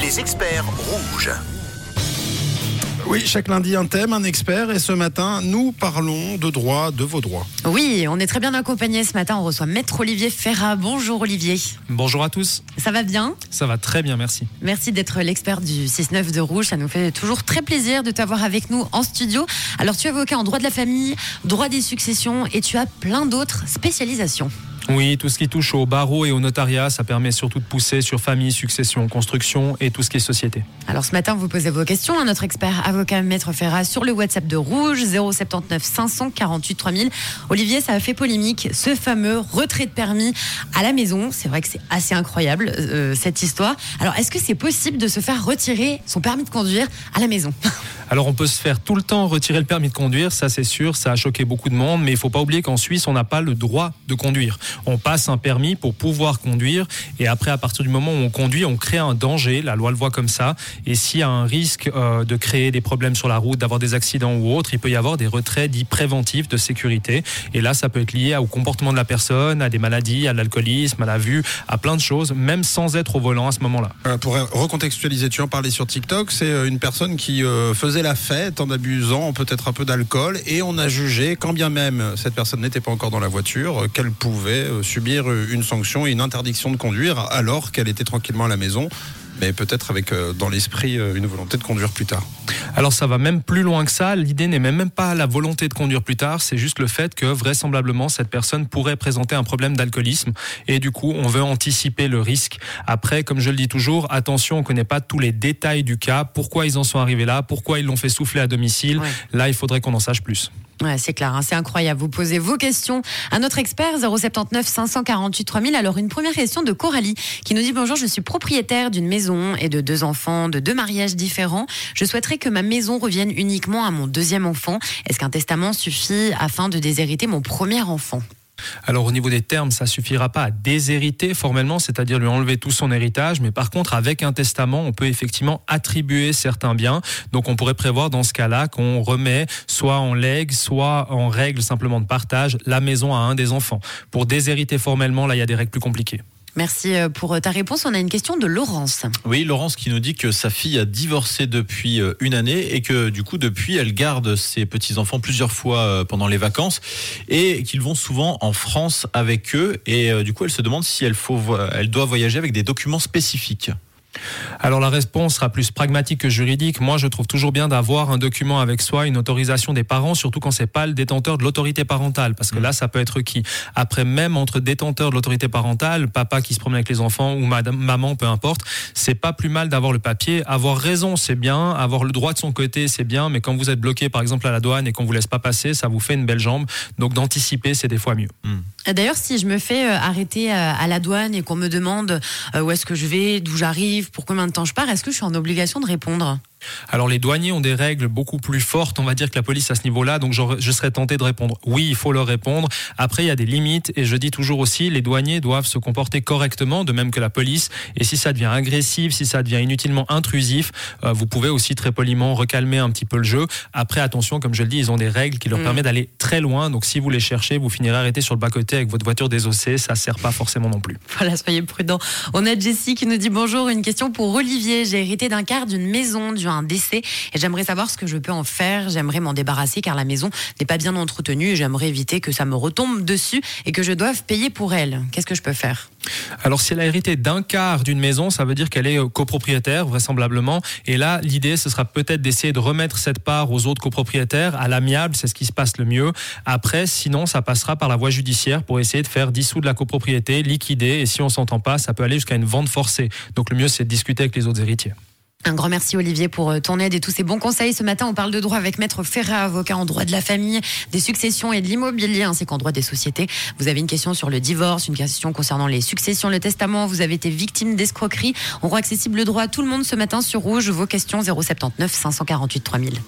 Les experts rouges. Oui, chaque lundi un thème, un expert et ce matin, nous parlons de droit, de vos droits. Oui, on est très bien accompagnés ce matin. On reçoit Maître Olivier Ferrat. Bonjour Olivier. Bonjour à tous. Ça va bien? Ça va très bien, merci. Merci d'être l'expert du 6-9 de Rouge. Ça nous fait toujours très plaisir de t'avoir avec nous en studio. Alors, tu es avocat en droit de la famille, droit des successions et tu as plein d'autres spécialisations. Oui, tout ce qui touche au barreau et au notariat, ça permet surtout de pousser sur famille, succession, construction et tout ce qui est société. Alors ce matin, vous posez vos questions à notre expert avocat Maître Ferrat sur le WhatsApp de Rouge 079 548 3000. Olivier, ça a fait polémique, ce fameux retrait de permis à la maison. C'est vrai que c'est assez incroyable euh, cette histoire. Alors est-ce que c'est possible de se faire retirer son permis de conduire à la maison? Alors on peut se faire tout le temps retirer le permis de conduire, ça c'est sûr, ça a choqué beaucoup de monde, mais il faut pas oublier qu'en Suisse, on n'a pas le droit de conduire. On passe un permis pour pouvoir conduire, et après, à partir du moment où on conduit, on crée un danger, la loi le voit comme ça, et s'il y a un risque euh, de créer des problèmes sur la route, d'avoir des accidents ou autre, il peut y avoir des retraits dits préventifs de sécurité, et là, ça peut être lié au comportement de la personne, à des maladies, à l'alcoolisme, à la vue, à plein de choses, même sans être au volant à ce moment-là. Euh, pour recontextualiser, tu en parlais sur TikTok, c'est euh, une personne qui faisait la fête en abusant peut-être un peu d'alcool et on a jugé, quand bien même cette personne n'était pas encore dans la voiture, qu'elle pouvait euh, subir une sanction et une interdiction de conduire alors qu'elle était tranquillement à la maison, mais peut-être avec euh, dans l'esprit euh, une volonté de conduire plus tard. Alors ça va même plus loin que ça. L'idée n'est même pas la volonté de conduire plus tard, c'est juste le fait que vraisemblablement cette personne pourrait présenter un problème d'alcoolisme et du coup on veut anticiper le risque. Après, comme je le dis toujours, attention, on ne connaît pas tous les détails du cas, pourquoi ils en sont arrivés là, pourquoi ils l'ont fait souffler à domicile? Ouais. Là, il faudrait qu'on en sache plus. Ouais, c'est clair, hein, c'est incroyable. Vous posez vos questions à notre expert 079 548 3000. Alors une première question de Coralie qui nous dit bonjour, je suis propriétaire d'une maison et de deux enfants de deux mariages différents. Je souhaiterais que ma maison revienne uniquement à mon deuxième enfant. Est-ce qu'un testament suffit afin de déshériter mon premier enfant? Alors au niveau des termes, ça suffira pas à déshériter formellement, c'est-à-dire lui enlever tout son héritage, mais par contre avec un testament, on peut effectivement attribuer certains biens. Donc on pourrait prévoir dans ce cas-là qu'on remet soit en legs, soit en règle simplement de partage la maison à un des enfants. Pour déshériter formellement, là il y a des règles plus compliquées. Merci euh, pour ta réponse. On a une question de Laurence. Oui, Laurence qui nous dit que sa fille a divorcé depuis euh, une année et que du coup depuis elle garde ses petits-enfants plusieurs fois euh, pendant les vacances et qu'ils vont souvent en France avec eux et euh, du coup elle se demande si elle, faut, elle doit voyager avec des documents spécifiques. Alors la réponse sera plus pragmatique que juridique. Moi, je trouve toujours bien d'avoir un document avec soi, une autorisation des parents, surtout quand c'est pas le détenteur de l'autorité parentale, parce que là, ça peut être qui. Après, même entre détenteur de l'autorité parentale, papa qui se promène avec les enfants ou madame, maman, peu importe, c'est pas plus mal d'avoir le papier. Avoir raison, c'est bien. Avoir le droit de son côté, c'est bien. Mais quand vous êtes bloqué, par exemple, à la douane et qu'on vous laisse pas passer, ça vous fait une belle jambe. Donc d'anticiper, c'est des fois mieux. D'ailleurs, si je me fais euh, arrêter euh, à la douane et qu'on me demande euh, où est-ce que je vais, d'où j'arrive, pour combien de temps je pars, est-ce que je suis en obligation de répondre? Alors les douaniers ont des règles beaucoup plus fortes, on va dire que la police à ce niveau-là, donc je serais tenté de répondre. Oui, il faut leur répondre. Après, il y a des limites et je dis toujours aussi, les douaniers doivent se comporter correctement, de même que la police. Et si ça devient agressif, si ça devient inutilement intrusif, euh, vous pouvez aussi très poliment recalmer un petit peu le jeu. Après, attention, comme je le dis, ils ont des règles qui leur Mm. permettent d'aller très loin. Donc si vous les cherchez, vous finirez arrêté sur le bas-côté avec votre voiture désossée. Ça sert pas forcément non plus. Voilà, soyez prudents. On a Jessie qui nous dit bonjour, une question pour Olivier. J'ai hérité d'un quart d'une maison à un décès et j'aimerais savoir ce que je peux en faire. J'aimerais m'en débarrasser car la maison n'est pas bien entretenue et j'aimerais éviter que ça me retombe dessus et que je doive payer pour elle. Qu'est-ce que je peux faire? Alors, si elle a hérité d'un quart d'une maison, ça veut dire qu'elle est euh, copropriétaire, vraisemblablement. Et là, l'idée, ce sera peut-être d'essayer de remettre cette part aux autres copropriétaires à l'amiable, c'est ce qui se passe le mieux. Après, sinon, ça passera par la voie judiciaire pour essayer de faire dissoudre la copropriété, liquider. Et si on s'entend pas, ça peut aller jusqu'à une vente forcée. Donc, le mieux, c'est de discuter avec les autres héritiers. Un grand merci Olivier pour euh, ton aide et tous ces bons conseils. Ce matin, on parle de droit avec Maître Ferrat, avocat en droit de la famille, des successions et de l'immobilier, ainsi qu'en droit des sociétés. Vous avez une question sur le divorce, une question concernant les successions, le testament. Vous avez été victime d'escroquerie. On rend accessible le droit à tout le monde ce matin sur Rouge. Vos questions 079 548 3000.